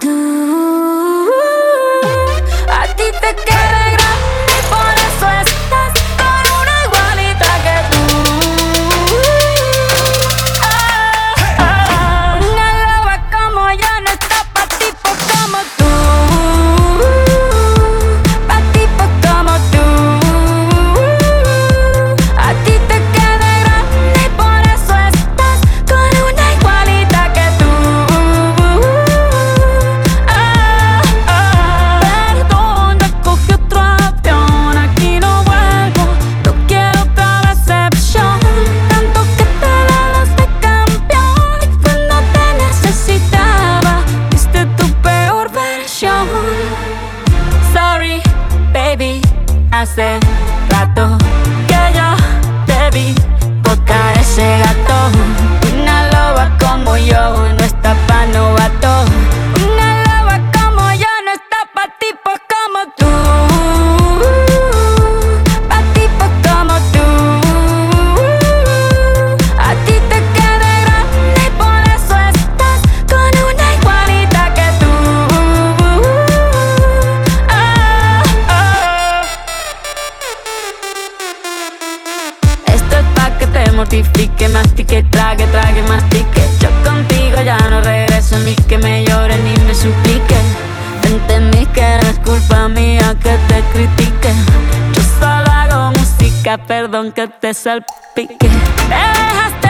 tú. Que te salpique. Te dejaste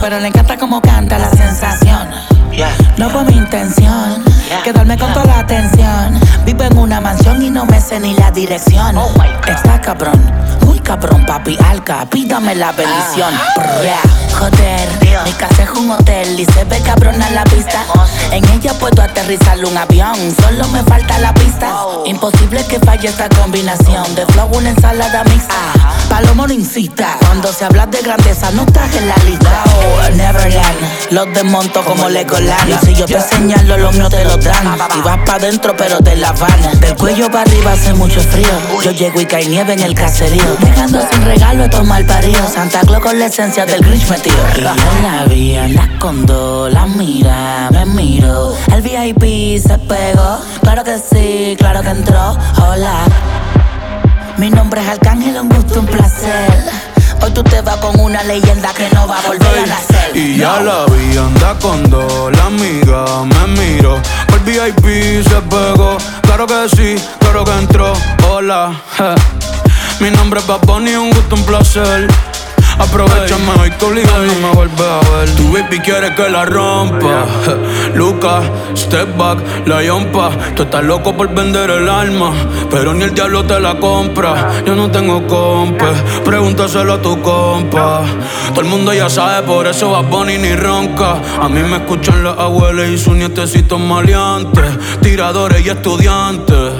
pero le encanta como canta la sensación. No fue mi intención quedarme con toda la atención. Vivo en una mansión y no me sé ni la dirección. Está cabrón, cabrón, papi alca. Pídame la bendición. Brrra, Joder, mi casa es un hotel y se ve cabrona la pista. En ella puedo aterrizar un avión, solo me falta la pista. Imposible que falle esta combinación de flow, una ensalada mixta. Palomo no incita, cuando se habla de grandeza no estás en la lista. Oh, Neverland, los desmonto como Legoland. Y si yo te señalo, los míos te lo dan. Y vas pa' dentro, pero te la van. Del cuello para arriba hace mucho frío. Yo llego y cae nieve en el caserío. Dejando sin regalo estos mal paridos. Santa Claus con la esencia del Grinch metido. Y yo la vi, la escondo, la mira, me miro. El VIP se pegó. Claro que sí, claro que entró. Hola. Mi nombre es Arcángel, un gusto, un placer. Hoy tú te vas con una leyenda que no va a volver a nacer. Y ya la vi, anda con dos, la amiga me miró. Por VIP se pegó, claro que sí, claro que entró. Hola, je. Mi nombre es Bad Bunny, un gusto, un placer. Aprovechame hoy que obligado no me vuelve a ver. Tu baby quiere que la rompa. Lucas, step back, la yompa. Tú estás loco por vender el alma, pero ni el diablo te la compra. Yo no tengo compa, pregúntaselo a tu compa. Todo el mundo ya sabe, por eso va Bonnie ni ronca. A mí me escuchan las abuelas y sus nietecitos maleantes, tiradores y estudiantes.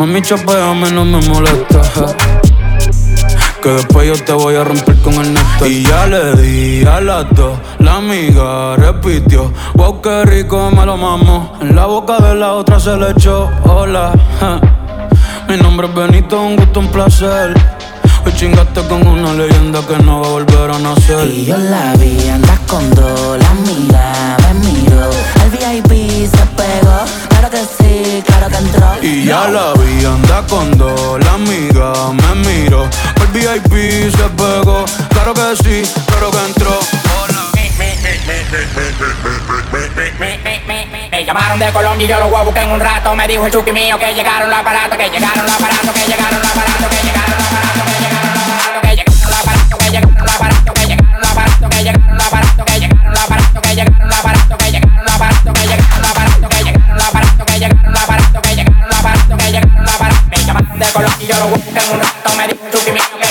Mami, chapeame, no me molesta. Que después yo te voy a romper con el neto. Y ya le di a las dos. La amiga repitió. Wow, qué rico me lo mamo. En la boca de la otra se le echó. Hola. Mi nombre es Benito, un gusto, un placer. Hoy chingaste con una leyenda que no va a volver a nacer. Y yo la vi, andas con dos, la amiga me miró. El VIP se pegó, claro que sí, claro que entró. Y ya la vi, anda con dos, la amiga me miró. El VIP se pegó, claro que sí, claro que entró. Me llamaron de Colombia y yo lo voy a buscar en un rato. Me dijo el chuki mío que llegaron los aparatos, que llegaron los aparatos, que llegaron los aparatos, que llegaron los aparatos, que llegaron los aparatos, que llegaron los aparatos, que llegaron los aparatos, de color y yo lo busco en un rato me dijo Tú que me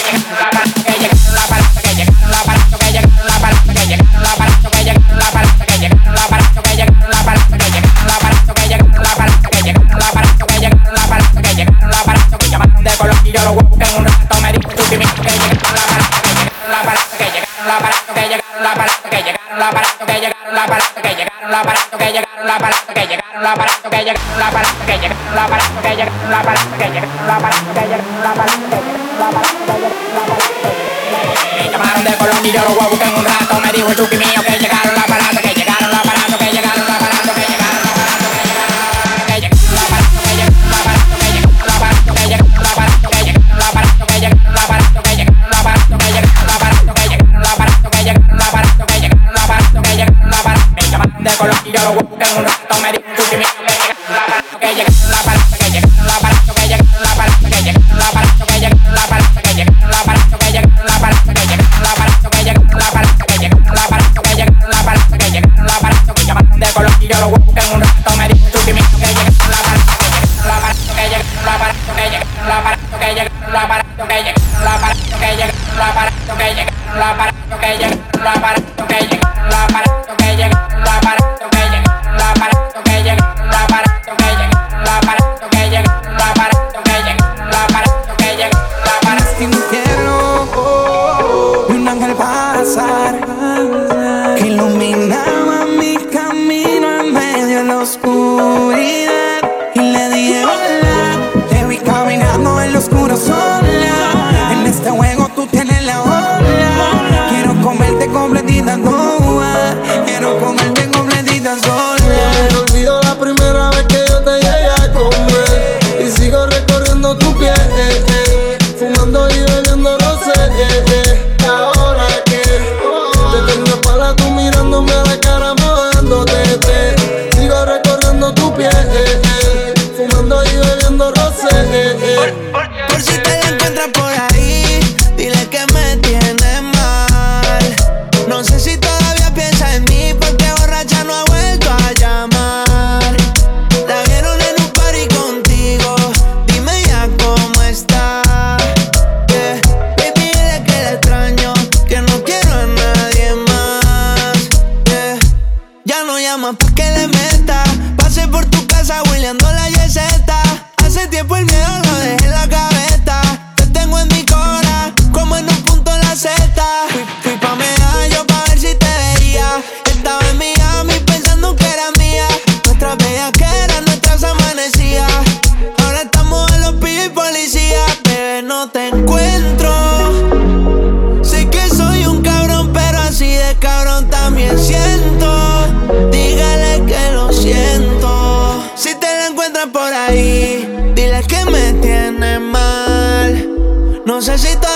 por tu casa, huileando la yeseta. Hace tiempo el miedo lo dejé en la casa. Mal. No sé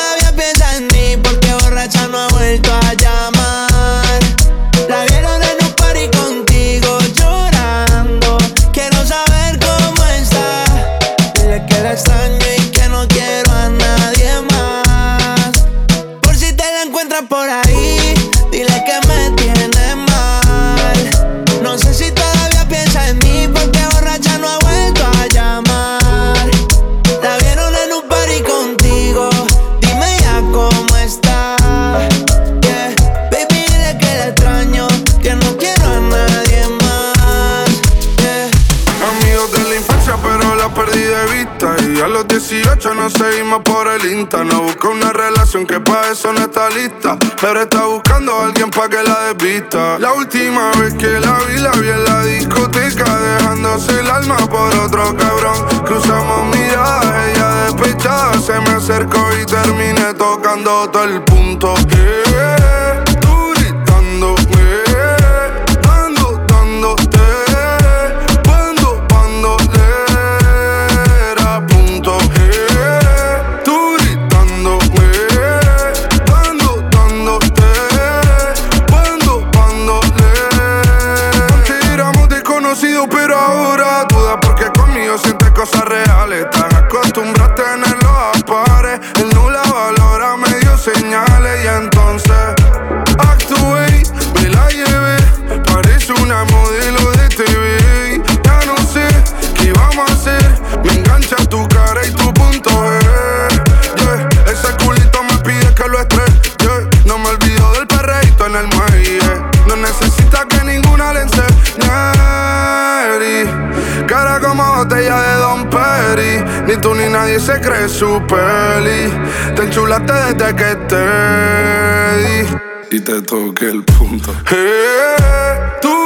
de. Y a los 18 nos seguimos por el Insta. No busca una relación que pa' eso no está lista. Pero está buscando a alguien pa' que la desvista. La última vez que la vi, la vi en la discoteca. Dejándose el alma por otro cabrón. Cruzamos miradas, ella despechada. Se me acercó y terminé tocando todo el punto. Ni tú ni nadie se cree su peli Te enchulaste desde que te di y te toqué el punto. Eh, tú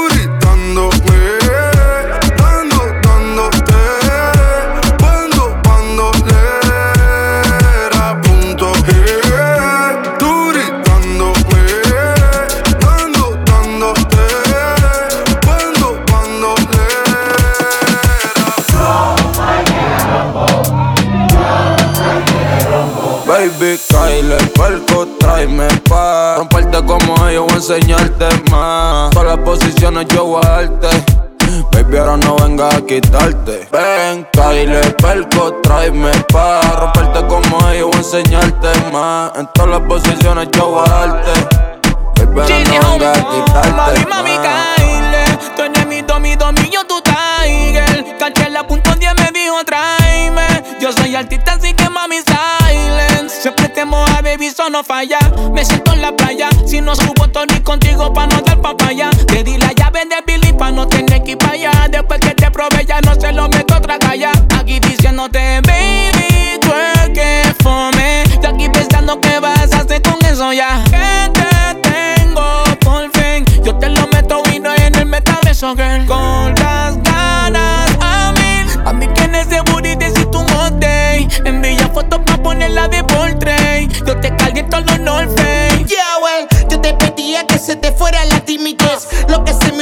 Perco, tráeme pa' Romperte como ellos, voy a enseñarte más. Todas las posiciones yo voy a darte. Baby, ahora no venga a quitarte. Ven, Kyle, perco, tráeme pa' Romperte como ellos, voy a enseñarte más. En todas las posiciones yo voy a darte. Baby, ahora no venga a quitarte Mami, mami, Kyle Tú eres mi domi, domi, yo tu tiger. Caché la punto 10 me dijo tráeme. Yo soy artista así que mami Me siento en la playa. Si no subo Tony contigo pa' no dar papaya. Te di la llave de Billy pa' no tener que ir allá. Después que te probé ya no se lo meto otra calla Aquí diciéndote baby, tú es que fome Yo aquí pensando qué vas a hacer con eso ya. Que te tengo por fin. Yo te lo meto y no en el metaverso, girl. Con se te fuera la timidez. Lo que se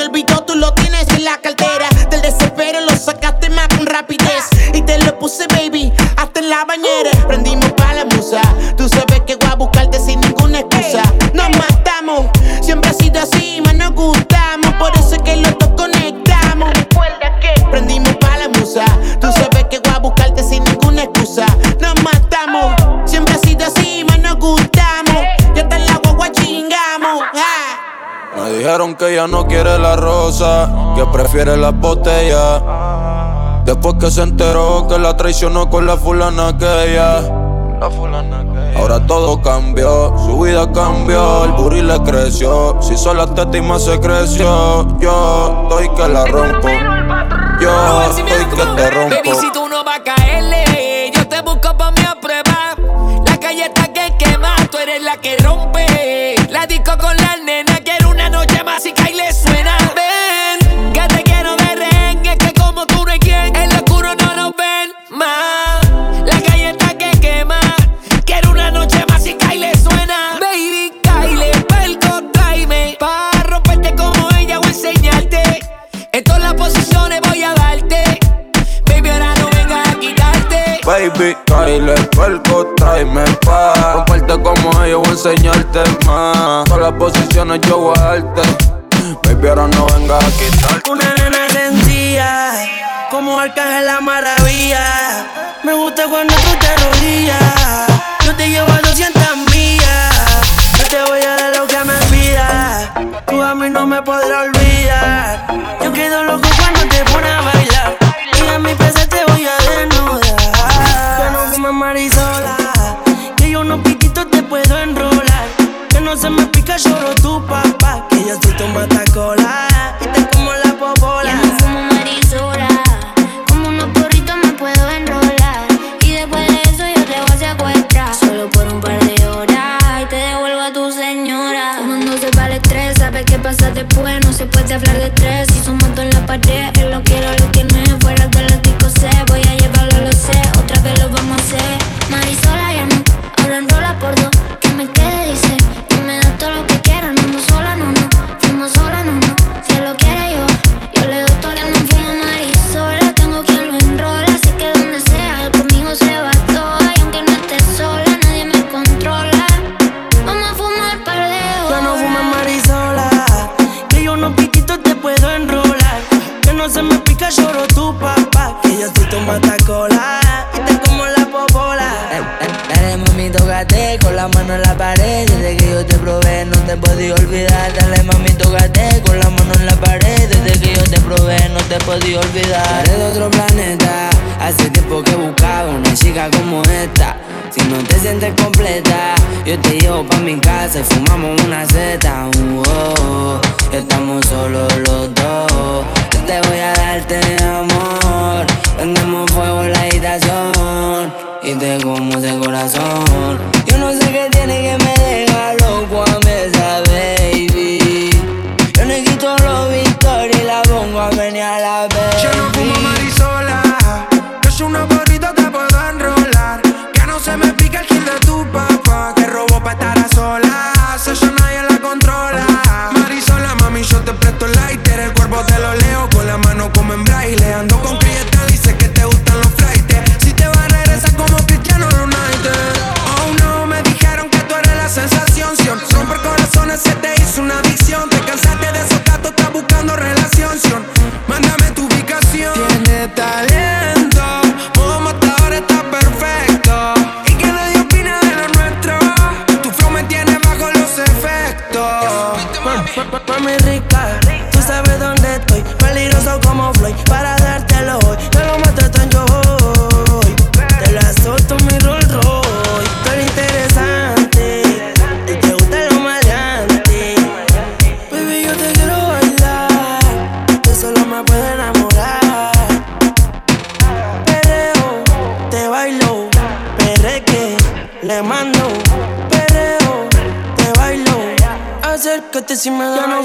la que prefiere las botellas. Después que se enteró que la traicionó con la fulana que ella. La fulana que ella. Ahora todo cambió, su vida cambió, el booty le creció. Si sola teta y más se creció, yo estoy que la rompo. Yo estoy que te rompo. Baby, si tú no vas a caerle, yo te busco pa' mi prueba. La calle está que quema, tú eres la que rompe. posiciones yo voy a darte. No vengas a quitar. Una nena sencilla, como arcángel la maravilla. Me gusta cuando tú te arrodillas. Yo te llevo a 200 millas. Yo te voy a dar lo que me pidas. Tú a mí no me podrás olvidar. Yo quedo loco cuando te pones a bailar. Y a mi PC te voy a desnudar. Yo no como marisola, que yo no pique se me pica, lloro tu papá. Que yo soy tu matacola y te como la popola. Yo me fumo marisola, como unos porritos me puedo enrolar. Y después de eso yo te voy a secuestrar. Solo por un par de horas y te devuelvo a tu señora. Cuando se vale estrés, sabes qué pasa después. No se puede hablar de estrés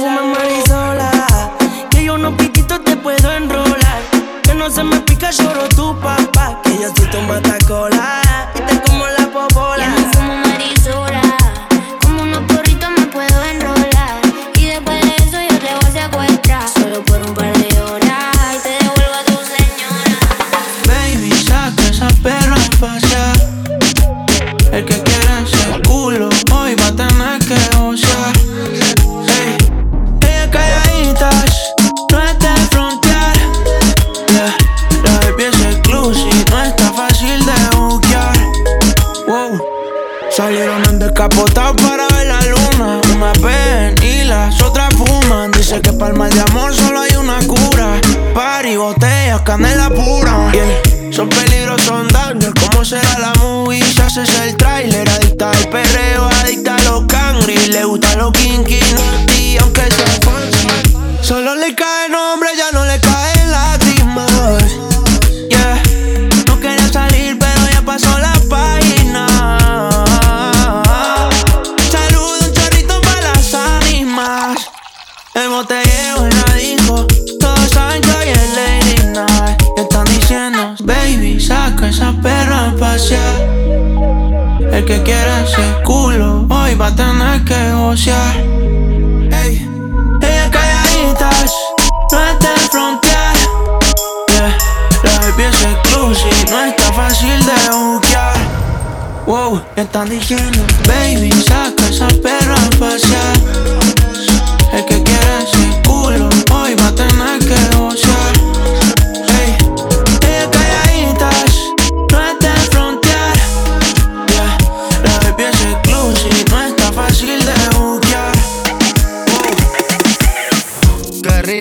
fumas marisola. Que yo no piquito te puedo enrolar. Que no se me pica, lloro tu papá. Que yo soy tu matacola. Y te como la popola. perra a pasear. El que quiera ese culo, hoy va a tener que gocear. Ey, ella calladitas, no está en frontear. Yeah. La baby es exclusive, no está fácil de buquear. Wow, me están diciendo, baby, saca esa perra a pasear. El que quiera ese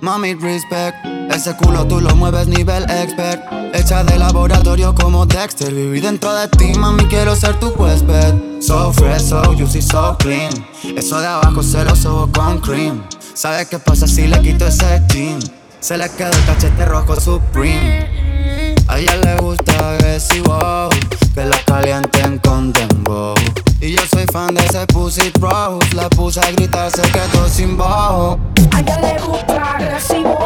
Mami, respect. Ese culo tú lo mueves nivel expert. Hecha de laboratorio como Dexter. Viví dentro de ti, mami, quiero ser tu huésped. So fresh, so juicy, so clean. Eso de abajo se lo subo con cream. ¿Sabes qué pasa si le quito ese jean? Se le quedó el cachete rojo Supreme. A ella le gusta agresivo, que la calienten con dembow. Y yo soy fan de ese pussy rose, la puse a gritar, se quedó sin bajo. A ella le gusta agresivo,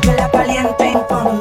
que la calienten con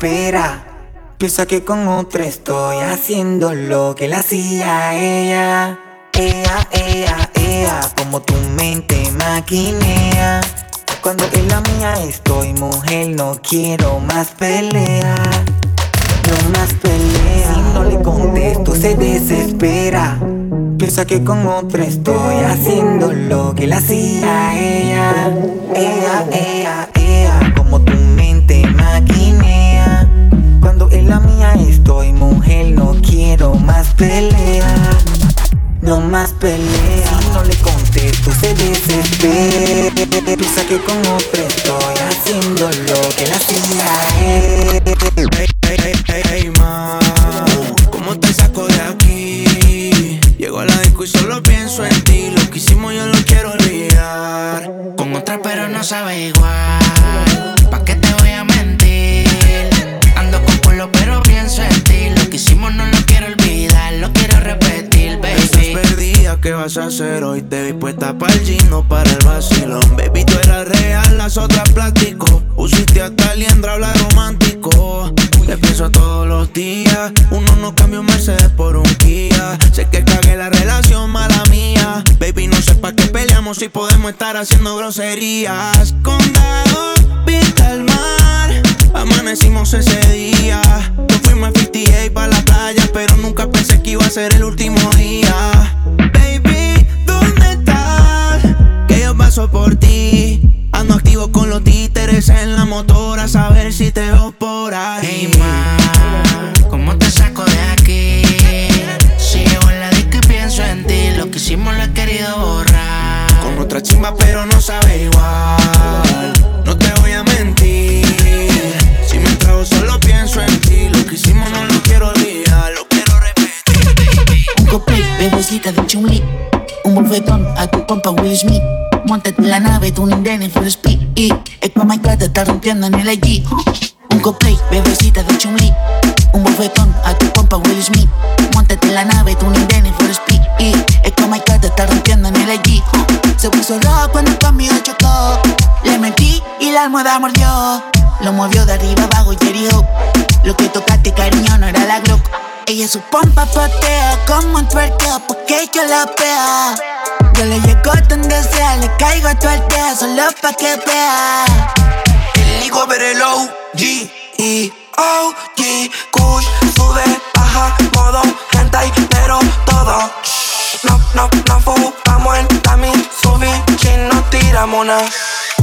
Piensa que con otra estoy haciendo lo que la hacía ella. Ella, ella, ella, como tu mente maquinea. Cuando en la mía estoy, mujer, no quiero más pelea. No más pelea. Si no le contesto, se desespera. Piensa que con otra estoy haciendo lo que la hacía ella. Ella, ella, ella, como tu estoy, mujer, no quiero más pelea. No más pelea, si no le contesto se desespera. Piensa que con otro estoy haciendo lo que la hacía Hey, hey, hey, ma, ¿cómo te saco de aquí? Llego a la disco y solo pienso en ti. Lo que hicimos yo lo quiero olvidar. Con otra pero no sabe igual. ¿Pa' qué te voy a pero hicimos no lo quiero olvidar, lo quiero repetir, baby. Estás perdida, ¿qué vas a hacer hoy? Te vi puesta para el gino, para el vacilón. Baby, tú eras real, las otras plástico. Usiste hasta liendra, habla romántico. Te pienso todos los días. Uno no cambia un Mercedes por un Kia. Sé que cagué la relación, mala mía. Baby, no sé pa' qué peleamos si podemos estar haciendo groserías. Condado, vista al mar. Amanecimos ese día. Nos fuimos a 58 para la playa, pero nunca pensé que iba a ser el último día. Baby, ¿dónde estás? Que yo paso por ti. Ando activo con los títeres en la motora, a saber si te veo por ahí. Hey, ma, ¿cómo te saco de aquí? Si llevo en la disco y pienso en ti, lo que hicimos lo he querido borrar. Con otra chimba, pero no sabe igual. No te voy a solo pienso en ti. Lo que hicimos no lo quiero olvidar, lo quiero repetir. Un copay, bebecita de chumli. Un bofetón a tu pompa Will Smith. Montate en la nave, tu nene full speed. Es como my te está rompiendo en el allí. Un copay, bebecita de chumli. Un bofetón a tu pompa Will Smith. Montate en la nave, tu nene full speed. Y es como my te está rompiendo en el allí. Se puso rojo cuando conmigo chocó. Le metí y la almohada mordió. Lo movió de arriba abajo y te Lo que tocaste, cariño, no era la Glock. Ella su pompa patea como un tuerteo, porque yo la pea. Yo le llego donde sea, le caigo a tu aldea, solo pa' que vea. El higo veré el G E O G Kush sube, baja, modo hentai, pero todo. No, no, no fumamos en tami, subí, chin, no tiramos nada.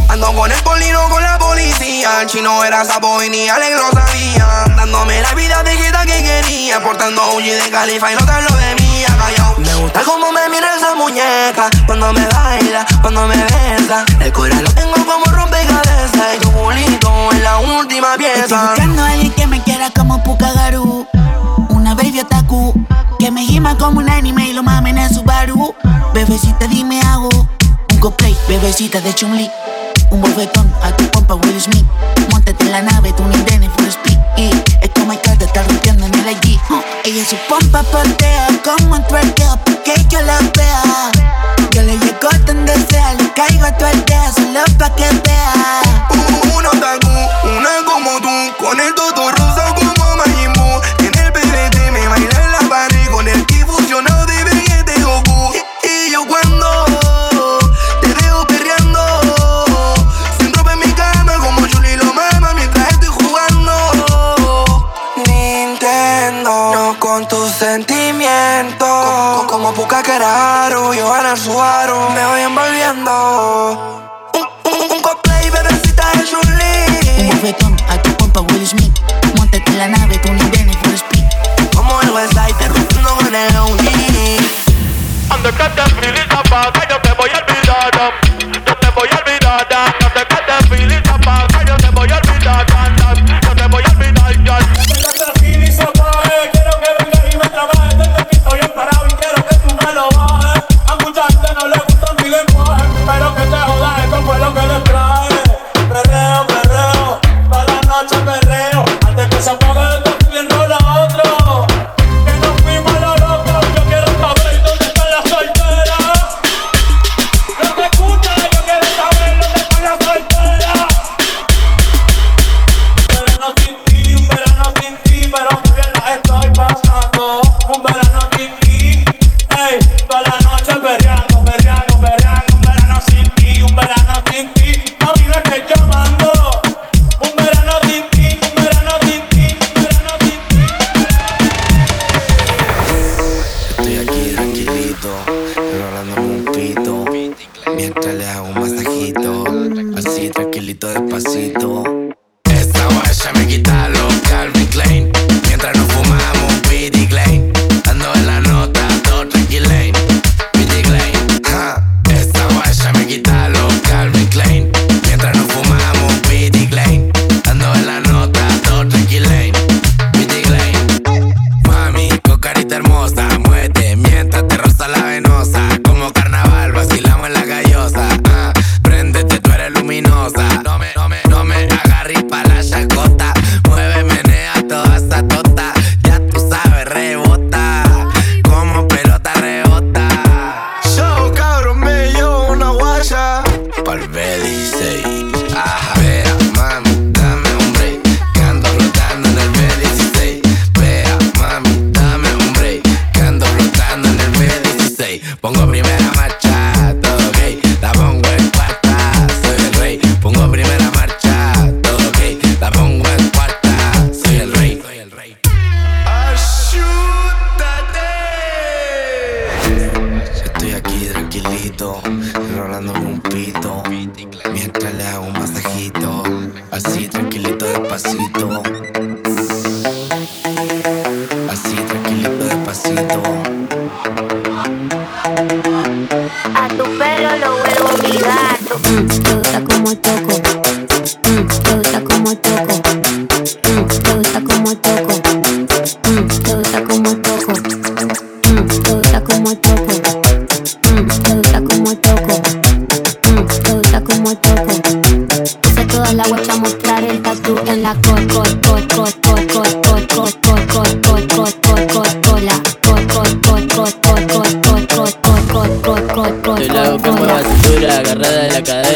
Ando con el polino con la policía. Chino era sapo y ni Alex lo sabía. Dándome la vida viejita que quería. Portando un G de califa y no te hablo de mía, callao. Me gusta cómo me mira esa muñeca. Cuando me baila, cuando me besa. El corazón lo tengo como rompecabezas. Y tu culito en la última pieza. Estoy buscando a alguien que me quiera como Pucagaru. Una baby otaku. Que me gima como un anime y lo mamen en su baru. Bebecita, dime hago. Un cosplay, bebecita de chumli un bofetón a tu compa Will Smith. Móntate en la nave, tú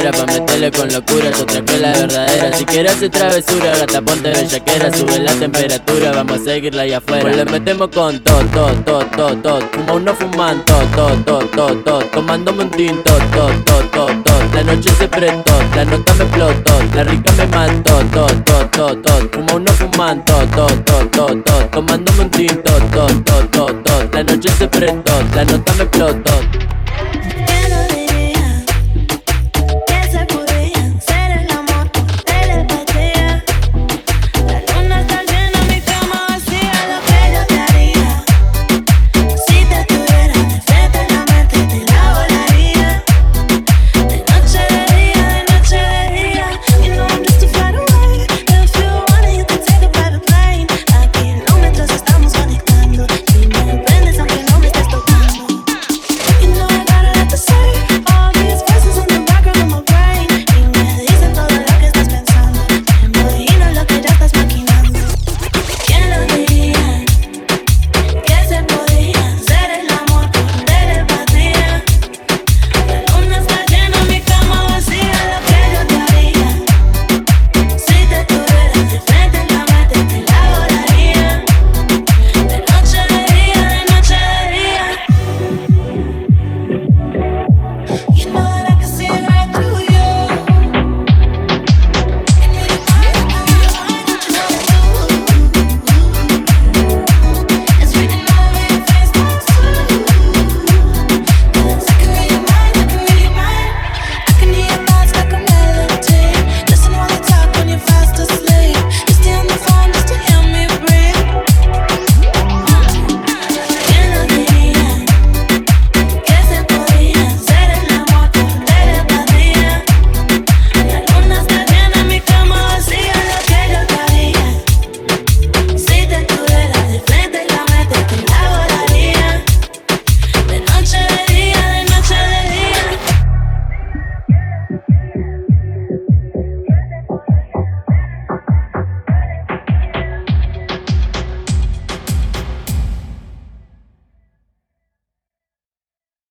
entera pa' meterle con locura Yo traje la verdadera Si quieres hacer travesura, gata ponte bellaquera Sube la temperatura, vamos a seguirla allá afuera Pues le metemos con todo, todo, todo, todo, todo Fuma uno todo, todo, todo, todo, Tomándome un tinto, todo, todo, todo, todo La noche se prestó, la nota me explotó La rica me mató, todo, todo, todo, todo Fuma uno fuman, todo, todo, todo, todo, Tomándome un tinto, todo, todo, todo, todo La noche se prestó, la nota me explotó